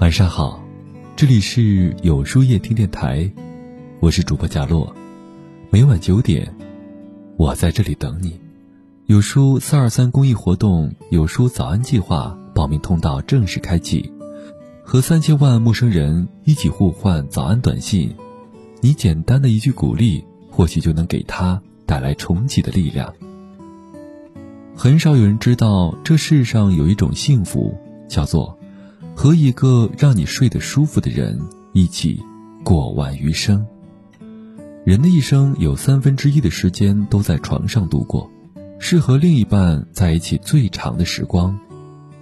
晚上好，这里是有书夜听电台，我是主播贾洛，每晚九点，我在这里等你。有书四二三公益活动有书早安计划报名通道正式开启，和三千万陌生人一起互换早安短信，你简单的一句鼓励，或许就能给他带来重启的力量。很少有人知道，这世上有一种幸福，叫做。和一个让你睡得舒服的人一起过完余生。人的一生有三分之一的时间都在床上度过，是和另一半在一起最长的时光。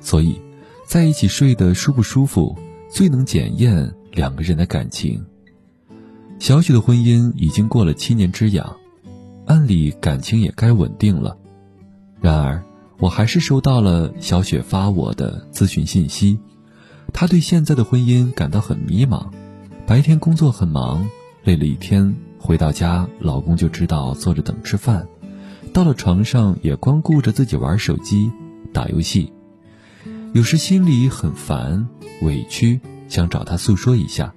所以，在一起睡得舒不舒服，最能检验两个人的感情。小雪的婚姻已经过了七年之痒，按理感情也该稳定了。然而，我还是收到了小雪发我的咨询信息。她对现在的婚姻感到很迷茫，白天工作很忙，累了一天回到家，老公就知道坐着等吃饭，到了床上也光顾着自己玩手机、打游戏，有时心里很烦、委屈，想找他诉说一下，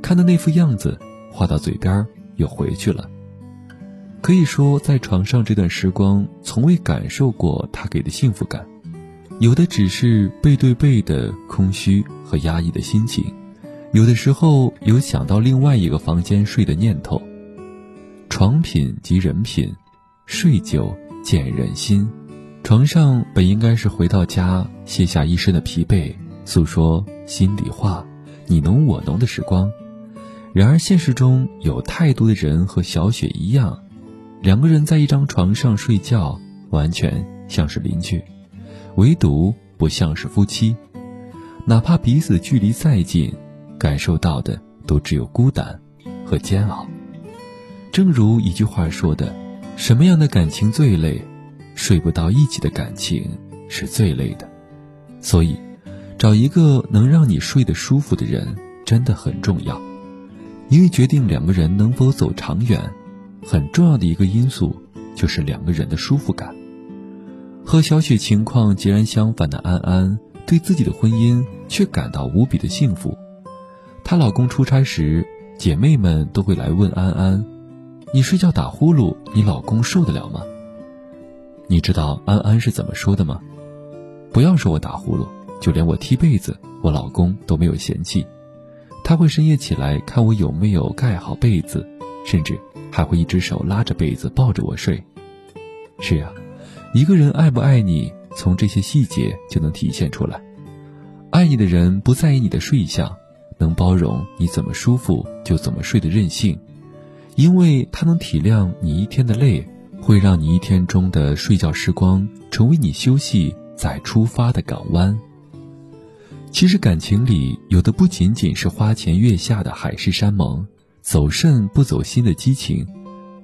看到那副样子，话到嘴边又回去了。可以说，在床上这段时光，从未感受过他给的幸福感。有的只是背对背的空虚和压抑的心情，有的时候有想到另外一个房间睡的念头。床品即人品，睡久见人心。床上本应该是回到家卸下一身的疲惫，诉说心里话，你侬我侬的时光。然而现实中有太多的人和小雪一样，两个人在一张床上睡觉，完全像是邻居。唯独不像是夫妻，哪怕彼此距离再近，感受到的都只有孤单和煎熬。正如一句话说的：“什么样的感情最累？睡不到一起的感情是最累的。”所以，找一个能让你睡得舒服的人真的很重要，因为决定两个人能否走长远，很重要的一个因素就是两个人的舒服感。和小雪情况截然相反的安安，对自己的婚姻却感到无比的幸福。她老公出差时，姐妹们都会来问安安：“你睡觉打呼噜，你老公受得了吗？”你知道安安是怎么说的吗？不要说我打呼噜，就连我踢被子，我老公都没有嫌弃。他会深夜起来看我有没有盖好被子，甚至还会一只手拉着被子抱着我睡。是呀。一个人爱不爱你，从这些细节就能体现出来。爱你的人不在意你的睡相，能包容你怎么舒服就怎么睡的任性，因为他能体谅你一天的累，会让你一天中的睡觉时光成为你休息再出发的港湾。其实感情里有的不仅仅是花前月下的海誓山盟，走肾不走心的激情，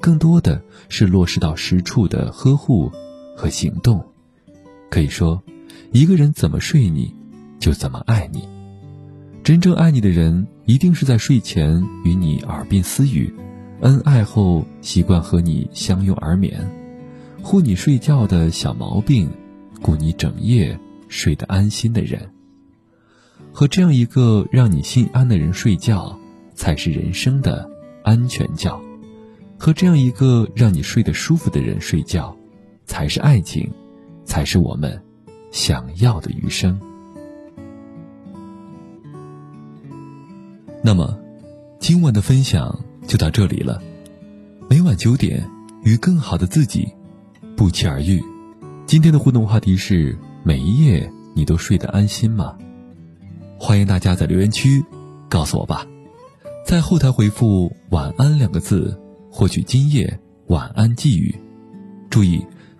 更多的是落实到实处的呵护。和行动，可以说，一个人怎么睡你，就怎么爱你。真正爱你的人，一定是在睡前与你耳鬓私语，恩爱后习惯和你相拥而眠，护你睡觉的小毛病，顾你整夜睡得安心的人。和这样一个让你心安的人睡觉，才是人生的安全觉。和这样一个让你睡得舒服的人睡觉。才是爱情，才是我们想要的余生。那么，今晚的分享就到这里了。每晚九点，与更好的自己不期而遇。今天的互动话题是：每一夜你都睡得安心吗？欢迎大家在留言区告诉我吧。在后台回复“晚安”两个字，获取今夜晚安寄语。注意。